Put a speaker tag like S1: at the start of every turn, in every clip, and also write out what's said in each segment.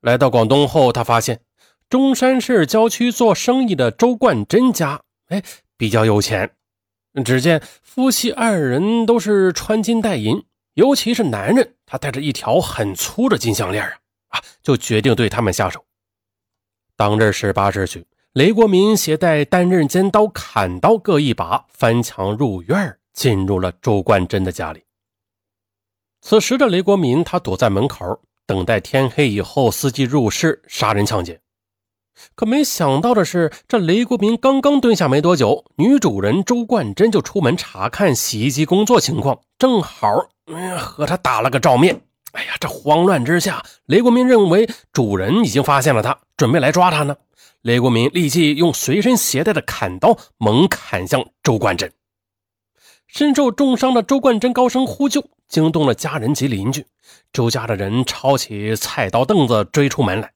S1: 来到广东后，他发现中山市郊区做生意的周冠珍家，哎，比较有钱。只见夫妻二人都是穿金戴银，尤其是男人，他戴着一条很粗的金项链啊啊，就决定对他们下手。当日十八时许，雷国民携带单刃、尖刀、砍刀各一把，翻墙入院，进入了周冠珍的家里。此时的雷国民，他躲在门口，等待天黑以后，伺机入室杀人抢劫。可没想到的是，这雷国民刚刚蹲下没多久，女主人周冠珍就出门查看洗衣机工作情况，正好和他打了个照面。哎呀，这慌乱之下，雷国民认为主人已经发现了他，准备来抓他呢。雷国民立即用随身携带的砍刀猛砍向周冠珍。身受重伤的周冠珍高声呼救，惊动了家人及邻居。周家的人抄起菜刀凳子追出门来。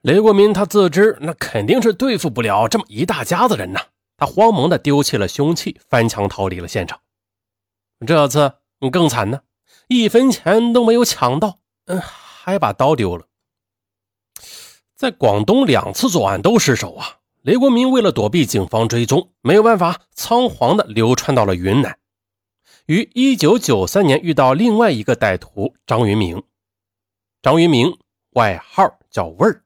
S1: 雷国民他自知那肯定是对付不了这么一大家子人呐，他慌忙的丢弃了凶器，翻墙逃离了现场。这次更惨呢，一分钱都没有抢到，嗯，还把刀丢了。在广东两次作案都失手啊！雷国民为了躲避警方追踪，没有办法，仓皇的流窜到了云南。于一九九三年遇到另外一个歹徒张云明，张云明外号叫味儿。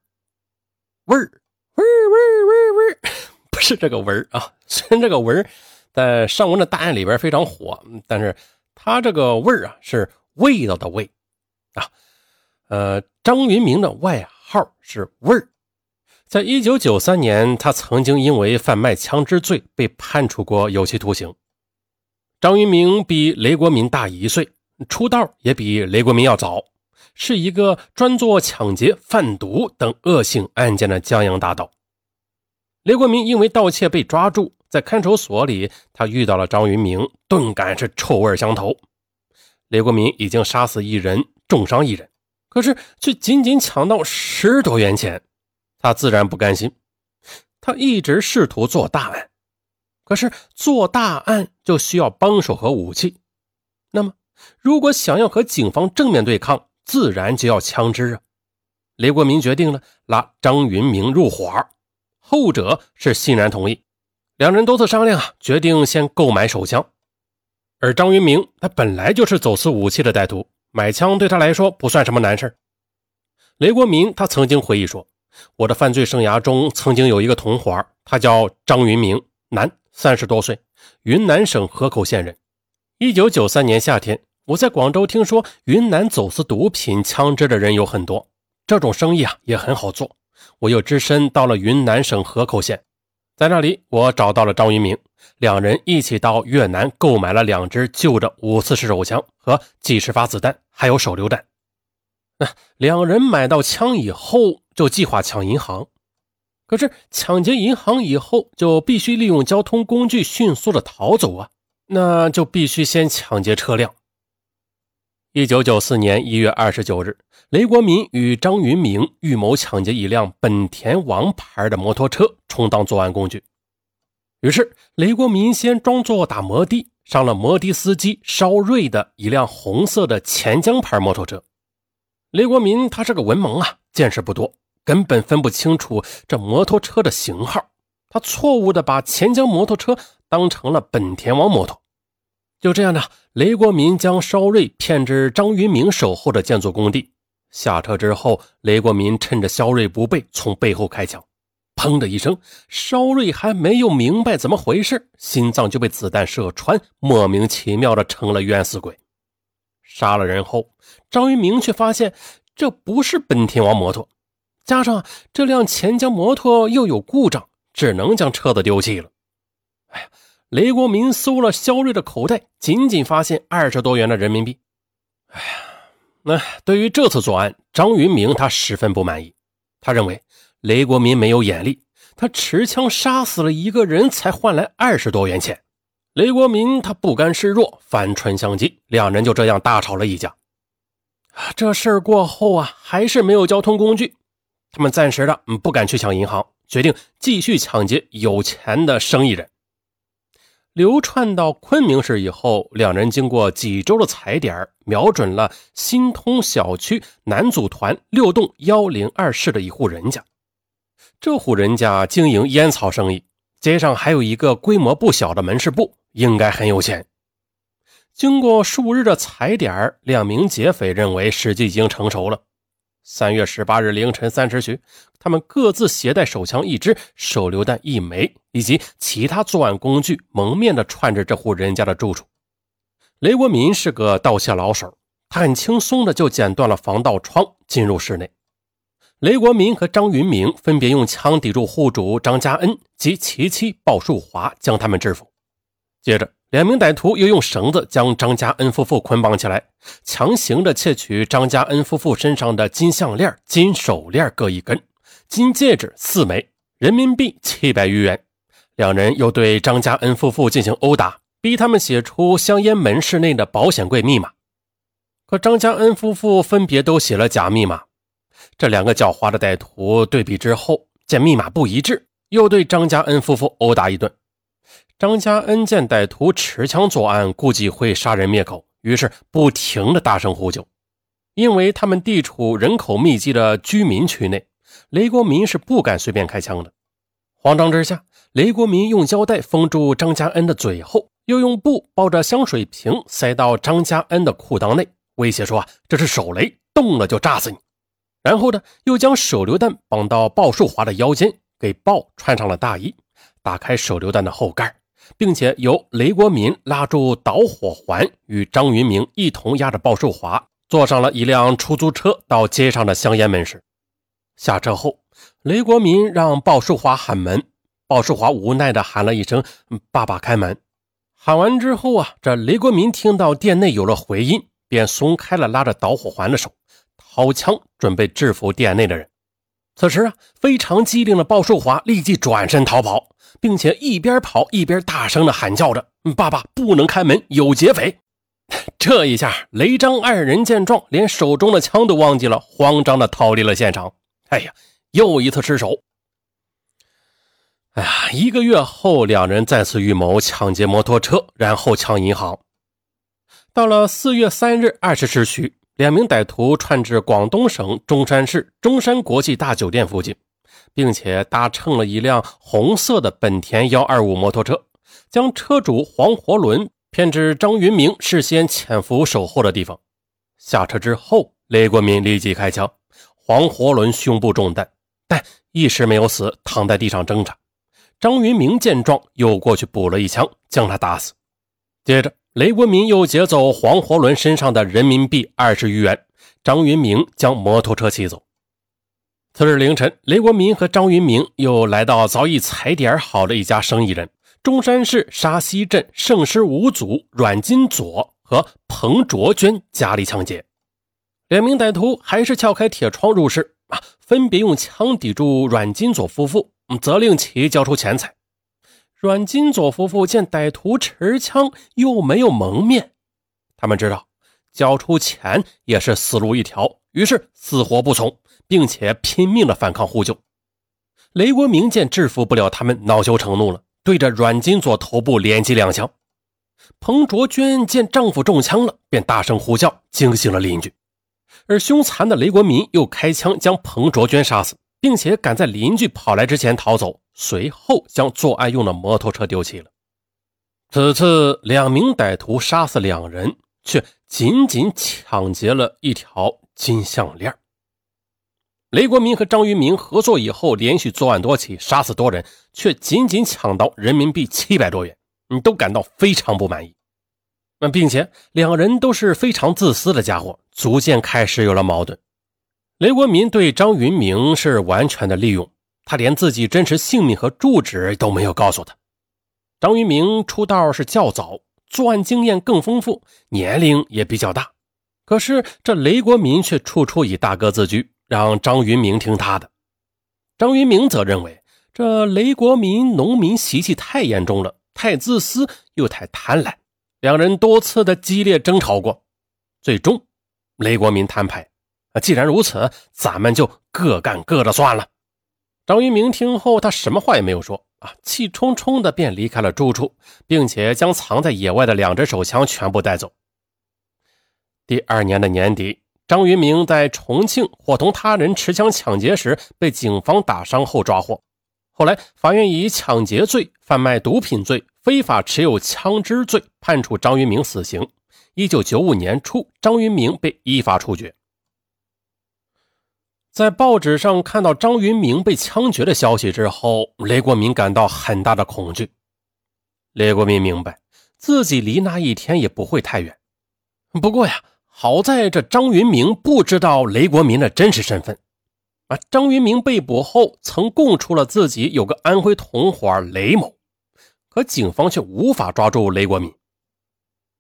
S1: 味儿，味儿，味儿，味儿，味儿，不是这个味儿啊！虽然这个味儿在上文的大案里边非常火，但是他这个味儿啊是味道的味啊。呃，张云明的外号是味儿。在一九九三年，他曾经因为贩卖枪支罪被判处过有期徒刑。张云明比雷国民大一岁，出道也比雷国民要早。是一个专做抢劫、贩毒等恶性案件的江洋大盗。雷国民因为盗窃被抓住，在看守所里，他遇到了张云明，顿感是臭味相投。雷国民已经杀死一人，重伤一人，可是却仅仅抢到十多元钱，他自然不甘心。他一直试图做大案，可是做大案就需要帮手和武器。那么，如果想要和警方正面对抗，自然就要枪支啊！雷国民决定了拉张云明入伙，后者是欣然同意。两人多次商量啊，决定先购买手枪。而张云明他本来就是走私武器的歹徒，买枪对他来说不算什么难事雷国民他曾经回忆说：“我的犯罪生涯中曾经有一个同伙，他叫张云明，男，三十多岁，云南省河口县人。一九九三年夏天。”我在广州听说云南走私毒品、枪支的人有很多，这种生意啊也很好做。我又只身到了云南省河口县，在那里我找到了张云明，两人一起到越南购买了两支旧的五四式手枪和几十发子弹，还有手榴弹。那两人买到枪以后，就计划抢银行。可是抢劫银行以后，就必须利用交通工具迅速的逃走啊，那就必须先抢劫车辆。一九九四年一月二十九日，雷国民与张云明预谋抢劫一辆本田王牌的摩托车，充当作案工具。于是，雷国民先装作打摩的，上了摩的司机邵瑞的一辆红色的钱江牌摩托车。雷国民他是个文盲啊，见识不多，根本分不清楚这摩托车的型号。他错误的把钱江摩托车当成了本田王摩托。就这样呢，雷国民将邵瑞骗至张云明守候的建筑工地。下车之后，雷国民趁着肖瑞不备，从背后开枪。砰的一声，邵瑞还没有明白怎么回事，心脏就被子弹射穿，莫名其妙的成了冤死鬼。杀了人后，张云明却发现这不是本田王摩托，加上这辆钱江摩托又有故障，只能将车子丢弃了。哎呀！雷国民搜了肖瑞的口袋，仅仅发现二十多元的人民币。哎呀，那对于这次作案，张云明他十分不满意。他认为雷国民没有眼力，他持枪杀死了一个人才换来二十多元钱。雷国民他不甘示弱，反唇相讥，两人就这样大吵了一架。这事儿过后啊，还是没有交通工具，他们暂时的不敢去抢银行，决定继续抢劫有钱的生意人。流窜到昆明市以后，两人经过几周的踩点，瞄准了新通小区南组团六栋幺零二室的一户人家。这户人家经营烟草生意，街上还有一个规模不小的门市部，应该很有钱。经过数日的踩点，两名劫匪认为时机已经成熟了。三月十八日凌晨三时许，他们各自携带手枪一支、手榴弹一枚以及其他作案工具，蒙面的串着这户人家的住处。雷国民是个盗窃老手，他很轻松的就剪断了防盗窗，进入室内。雷国民和张云明分别用枪抵住户主张家恩及其妻鲍树华，将他们制服。接着。两名歹徒又用绳子将张家恩夫妇捆绑起来，强行的窃取张家恩夫妇身上的金项链、金手链各一根，金戒指四枚，人民币七百余元。两人又对张家恩夫妇进行殴打，逼他们写出香烟门市内的保险柜密码。可张家恩夫妇分别都写了假密码。这两个狡猾的歹徒对比之后，见密码不一致，又对张家恩夫妇殴打一顿。张家恩见歹徒持枪作案，估计会杀人灭口，于是不停的大声呼救。因为他们地处人口密集的居民区内，雷国民是不敢随便开枪的。慌张之下，雷国民用胶带封住张家恩的嘴后，又用布包着香水瓶塞到张家恩的裤裆内，威胁说：“啊，这是手雷，动了就炸死你。”然后呢，又将手榴弹绑到鲍树华的腰间，给鲍穿上了大衣，打开手榴弹的后盖。并且由雷国民拉住导火环，与张云明一同押着鲍寿华坐上了一辆出租车到街上的香烟门市。下车后，雷国民让鲍寿华喊门，鲍寿华无奈地喊了一声“爸爸开门”。喊完之后啊，这雷国民听到店内有了回音，便松开了拉着导火环的手，掏枪准备制服店内的人。此时啊，非常机灵的鲍寿华立即转身逃跑。并且一边跑一边大声的喊叫着：“爸爸，不能开门，有劫匪！”这一下，雷张二人见状，连手中的枪都忘记了，慌张的逃离了现场。哎呀，又一次失手！哎呀，一个月后，两人再次预谋抢劫摩托车，然后抢银行。到了四月三日二十时许，两名歹徒窜至广东省中山市中山国际大酒店附近。并且搭乘了一辆红色的本田幺二五摩托车，将车主黄活伦骗至张云明事先潜伏守候的地方。下车之后，雷国民立即开枪，黄活伦胸部中弹，但一时没有死，躺在地上挣扎。张云明见状，又过去补了一枪，将他打死。接着，雷国民又劫走黄活伦身上的人民币二十余元，张云明将摩托车骑走。次日凌晨，雷国民和张云明又来到早已踩点好的一家生意人——中山市沙溪镇圣师五祖阮金佐和彭卓娟家里抢劫。两名歹徒还是撬开铁窗入室，啊，分别用枪抵住阮金佐夫妇，责令其交出钱财。阮金佐夫妇见歹徒持枪又没有蒙面，他们知道交出钱也是死路一条，于是死活不从。并且拼命的反抗呼救，雷国明见制服不了他们，恼羞成怒了，对着阮金左头部连击两枪。彭卓娟见丈夫中枪了，便大声呼叫，惊醒了邻居。而凶残的雷国民又开枪将彭卓娟杀死，并且赶在邻居跑来之前逃走，随后将作案用的摩托车丢弃了。此次两名歹徒杀死两人，却仅仅抢劫了一条金项链。雷国民和张云明合作以后，连续作案多起，杀死多人，却仅仅抢到人民币七百多元，你都感到非常不满意。那并且两人都是非常自私的家伙，逐渐开始有了矛盾。雷国民对张云明是完全的利用，他连自己真实姓名和住址都没有告诉他。张云明出道是较早，作案经验更丰富，年龄也比较大，可是这雷国民却处处以大哥自居。让张云明听他的，张云明则认为这雷国民农民习气太严重了，太自私又太贪婪。两人多次的激烈争吵过，最终雷国民摊牌。啊，既然如此，咱们就各干各的算了。张云明听后，他什么话也没有说，啊，气冲冲的便离开了住处，并且将藏在野外的两支手枪全部带走。第二年的年底，张云明在重庆伙同他人持枪抢劫时被警方打伤后抓获。后来，法院以抢劫罪、贩卖毒品罪、非法持有枪支罪判处张云明死刑。一九九五年初，张云明被依法处决。在报纸上看到张云明被枪决的消息之后，雷国民感到很大的恐惧。雷国民明白自己离那一天也不会太远。不过呀，好在这张云明不知道雷国民的真实身份。啊，张云明被捕后曾供出了自己有个安徽同伙雷某，可警方却无法抓住雷国民。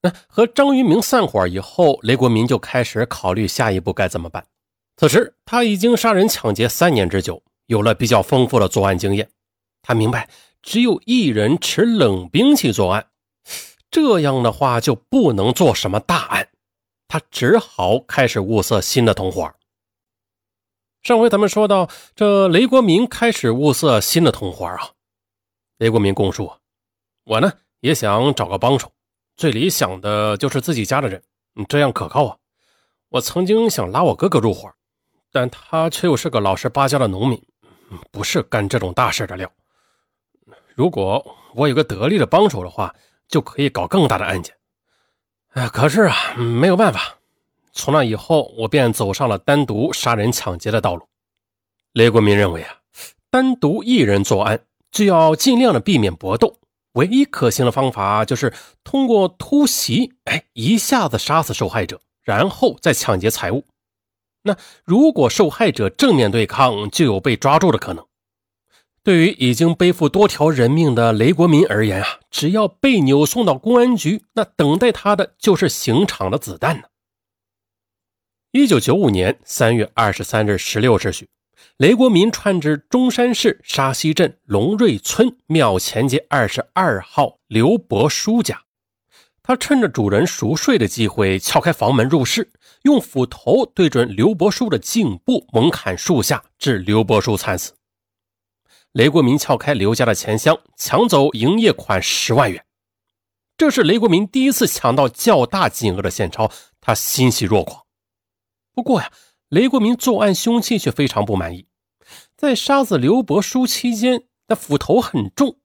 S1: 那和张云明散伙以后，雷国民就开始考虑下一步该怎么办。此时，他已经杀人抢劫三年之久，有了比较丰富的作案经验。他明白，只有一人持冷兵器作案，这样的话就不能做什么大案。他只好开始物色新的同伙。上回咱们说到，这雷国民开始物色新的同伙啊。雷国民供述：“我呢也想找个帮手，最理想的就是自己家的人，这样可靠啊。我曾经想拉我哥哥入伙。”但他却又是个老实巴交的农民，不是干这种大事的料。如果我有个得力的帮手的话，就可以搞更大的案件。哎，可是啊，没有办法。从那以后，我便走上了单独杀人抢劫的道路。雷国民认为啊，单独一人作案，就要尽量的避免搏斗。唯一可行的方法就是通过突袭，哎，一下子杀死受害者，然后再抢劫财物。那如果受害者正面对抗，就有被抓住的可能。对于已经背负多条人命的雷国民而言啊，只要被扭送到公安局，那等待他的就是刑场的子弹呢。一九九五年三月二十三日十六时许，雷国民窜至中山市沙溪镇龙瑞村庙前街二十二号刘伯书家。他趁着主人熟睡的机会撬开房门入室，用斧头对准刘伯书的颈部猛砍数下，致刘伯书惨死。雷国民撬开刘家的钱箱，抢走营业款十万元。这是雷国民第一次抢到较大金额的现钞，他欣喜若狂。不过呀，雷国民作案凶器却非常不满意。在杀死刘伯书期间，那斧头很重，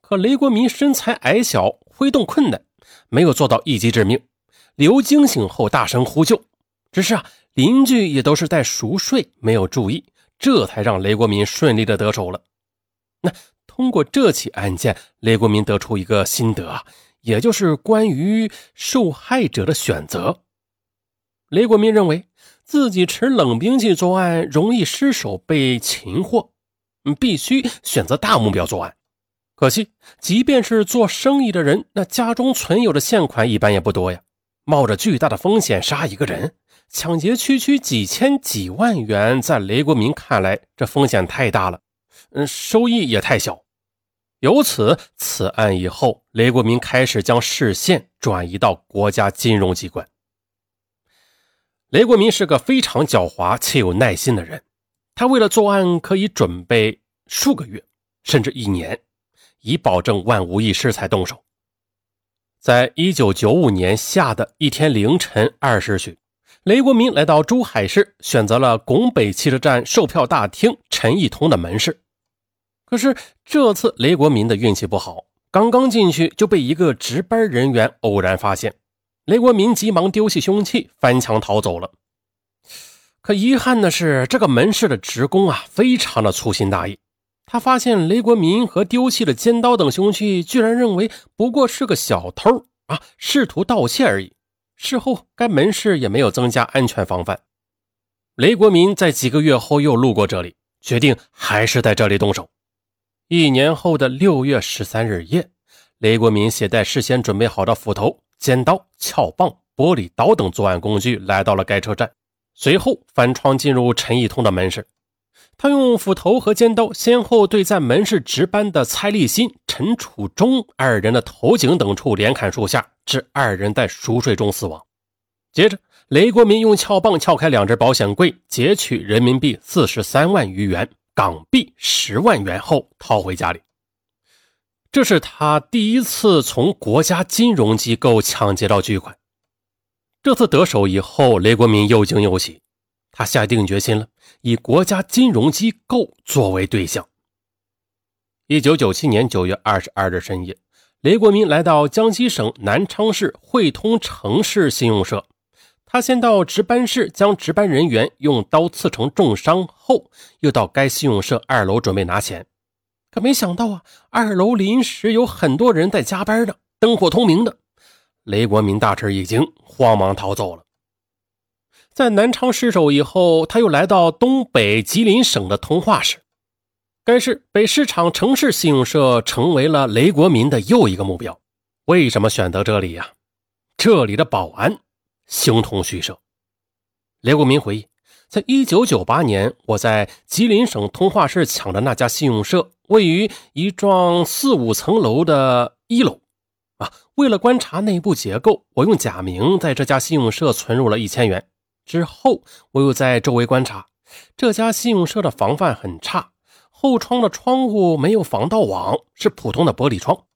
S1: 可雷国民身材矮小，挥动困难。没有做到一击致命，刘惊醒后大声呼救，只是啊，邻居也都是在熟睡，没有注意，这才让雷国民顺利的得手了。那通过这起案件，雷国民得出一个心得啊，也就是关于受害者的选择。雷国民认为自己持冷兵器作案容易失手被擒获，必须选择大目标作案。可惜，即便是做生意的人，那家中存有的现款一般也不多呀。冒着巨大的风险杀一个人，抢劫区区几千几万元，在雷国民看来，这风险太大了，嗯，收益也太小。由此，此案以后，雷国民开始将视线转移到国家金融机关。雷国民是个非常狡猾且有耐心的人，他为了作案可以准备数个月，甚至一年。以保证万无一失才动手。在一九九五年夏的一天凌晨二时许，雷国民来到珠海市，选择了拱北汽车站售票大厅陈义通的门市。可是这次雷国民的运气不好，刚刚进去就被一个值班人员偶然发现。雷国民急忙丢弃凶器，翻墙逃走了。可遗憾的是，这个门市的职工啊，非常的粗心大意。他发现雷国民和丢弃的尖刀等凶器，居然认为不过是个小偷啊，试图盗窃而已。事后，该门市也没有增加安全防范。雷国民在几个月后又路过这里，决定还是在这里动手。一年后的六月十三日夜，雷国民携带事先准备好的斧头、尖刀、撬棒、玻璃刀等作案工具来到了该车站，随后翻窗进入陈义通的门市。他用斧头和尖刀先后对在门市值班的蔡立新、陈楚忠二人的头颈等处连砍数下，致二人在熟睡中死亡。接着，雷国民用撬棒撬开两只保险柜，劫取人民币四十三万余元、港币十万元后逃回家里。这是他第一次从国家金融机构抢劫到巨款。这次得手以后，雷国民又惊又喜，他下定决心了，以国家金融机构作为对象。一九九七年九月二十二日深夜，雷国民来到江西省南昌市汇通城市信用社。他先到值班室将值班人员用刀刺成重伤后，又到该信用社二楼准备拿钱。可没想到啊，二楼临时有很多人在加班呢，灯火通明的。雷国民大吃一惊，慌忙逃走了。在南昌失手以后，他又来到东北吉林省的通化市，该市北市场城市信用社成为了雷国民的又一个目标。为什么选择这里呀？这里的保安。形同虚设。雷国民回忆，在一九九八年，我在吉林省通化市抢的那家信用社，位于一幢四五层楼的一楼。啊，为了观察内部结构，我用假名在这家信用社存入了一千元。之后，我又在周围观察，这家信用社的防范很差，后窗的窗户没有防盗网，是普通的玻璃窗，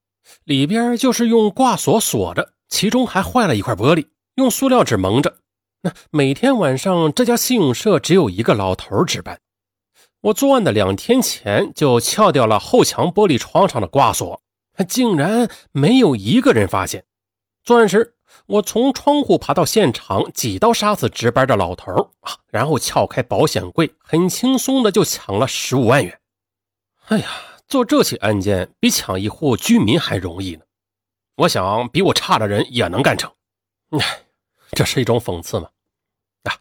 S1: 里边就是用挂锁锁着，其中还坏了一块玻璃。用塑料纸蒙着。那每天晚上，这家信用社只有一个老头值班。我作案的两天前就撬掉了后墙玻璃窗上的挂锁，竟然没有一个人发现。作案时，我从窗户爬到现场，几刀杀死值班的老头啊，然后撬开保险柜，很轻松的就抢了十五万元。哎呀，做这起案件比抢一户居民还容易呢。我想，比我差的人也能干成。哎，这是一种讽刺吗？啊，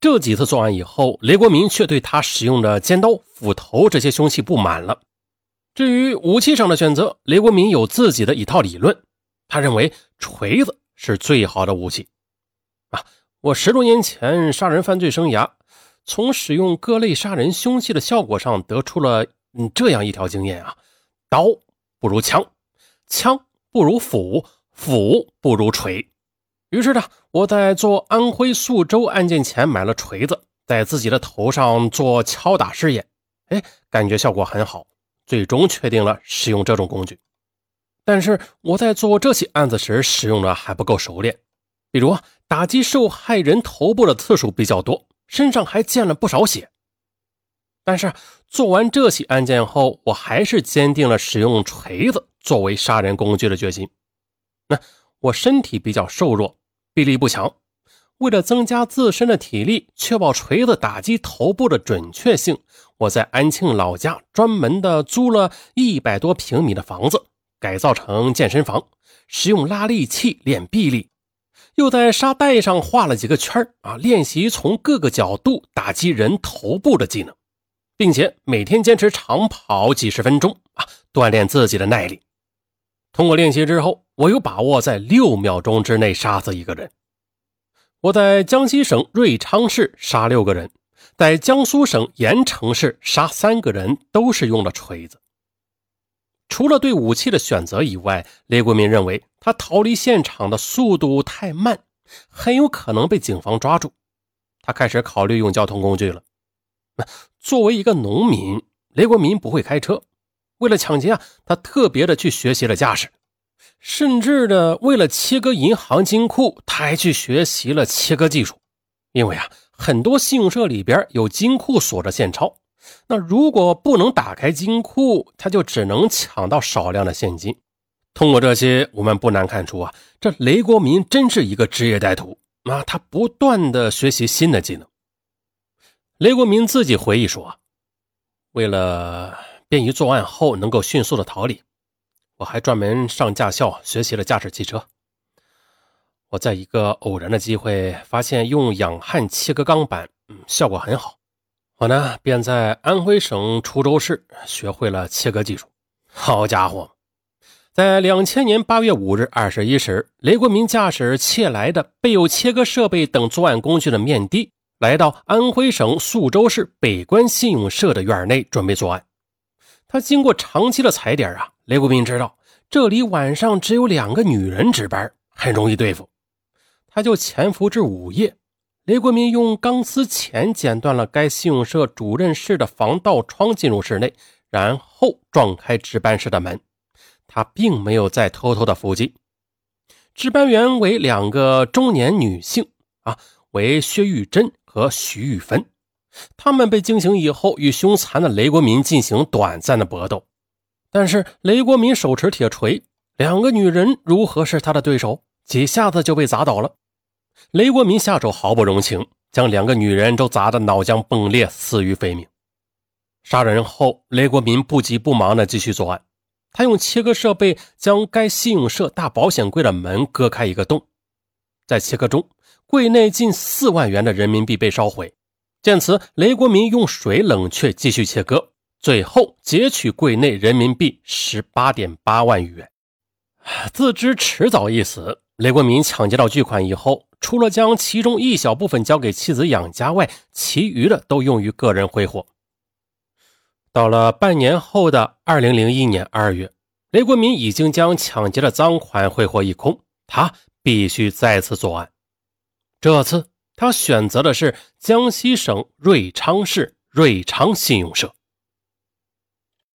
S1: 这几次作案以后，雷国民却对他使用的尖刀、斧头这些凶器不满了。至于武器上的选择，雷国民有自己的一套理论。他认为锤子是最好的武器。啊，我十多年前杀人犯罪生涯，从使用各类杀人凶器的效果上得出了嗯这样一条经验啊：刀不如枪，枪不如斧，斧不如锤。于是呢，我在做安徽宿州案件前买了锤子，在自己的头上做敲打试验，哎，感觉效果很好，最终确定了使用这种工具。但是我在做这起案子时使用的还不够熟练，比如打击受害人头部的次数比较多，身上还溅了不少血。但是做完这起案件后，我还是坚定了使用锤子作为杀人工具的决心。那我身体比较瘦弱。臂力不强，为了增加自身的体力，确保锤子打击头部的准确性，我在安庆老家专门的租了一百多平米的房子，改造成健身房，使用拉力器练臂力，又在沙袋上画了几个圈啊，练习从各个角度打击人头部的技能，并且每天坚持长跑几十分钟啊，锻炼自己的耐力。通过练习之后，我有把握在六秒钟之内杀死一个人。我在江西省瑞昌市杀六个人，在江苏省盐城市杀三个人，都是用了锤子。除了对武器的选择以外，雷国民认为他逃离现场的速度太慢，很有可能被警方抓住。他开始考虑用交通工具了。作为一个农民，雷国民不会开车。为了抢劫啊，他特别的去学习了驾驶，甚至呢为了切割银行金库，他还去学习了切割技术。因为啊，很多信用社里边有金库锁着现钞，那如果不能打开金库，他就只能抢到少量的现金。通过这些，我们不难看出啊，这雷国民真是一个职业歹徒啊，他不断的学习新的技能。雷国民自己回忆说，为了。便于作案后能够迅速的逃离，我还专门上驾校学习了驾驶汽车。我在一个偶然的机会发现用氧焊切割钢板，嗯，效果很好。我呢便在安徽省滁州市学会了切割技术。好家伙，在两千年八月五日二十一时，雷国民驾驶窃来的备有切割设备等作案工具的面的，来到安徽省宿州市北关信用社的院内，准备作案。他经过长期的踩点啊，雷国民知道这里晚上只有两个女人值班，很容易对付。他就潜伏至午夜。雷国民用钢丝钳剪断了该信用社主任室的防盗窗，进入室内，然后撞开值班室的门。他并没有再偷偷的伏击。值班员为两个中年女性，啊，为薛玉珍和徐玉芬。他们被惊醒以后，与凶残的雷国民进行短暂的搏斗。但是雷国民手持铁锤，两个女人如何是他的对手？几下子就被砸倒了。雷国民下手毫不容情，将两个女人都砸得脑浆迸裂，死于非命。杀人后，雷国民不急不忙地继续作案。他用切割设备将该信用社大保险柜的门割开一个洞，在切割中，柜内近四万元的人民币被烧毁。见此，雷国民用水冷却，继续切割，最后截取柜内人民币十八点八万余元。自知迟早一死，雷国民抢劫到巨款以后，除了将其中一小部分交给妻子养家外，其余的都用于个人挥霍。到了半年后的二零零一年二月，雷国民已经将抢劫的赃款挥霍一空，他必须再次作案。这次他选择的是江西省瑞昌市瑞昌信用社。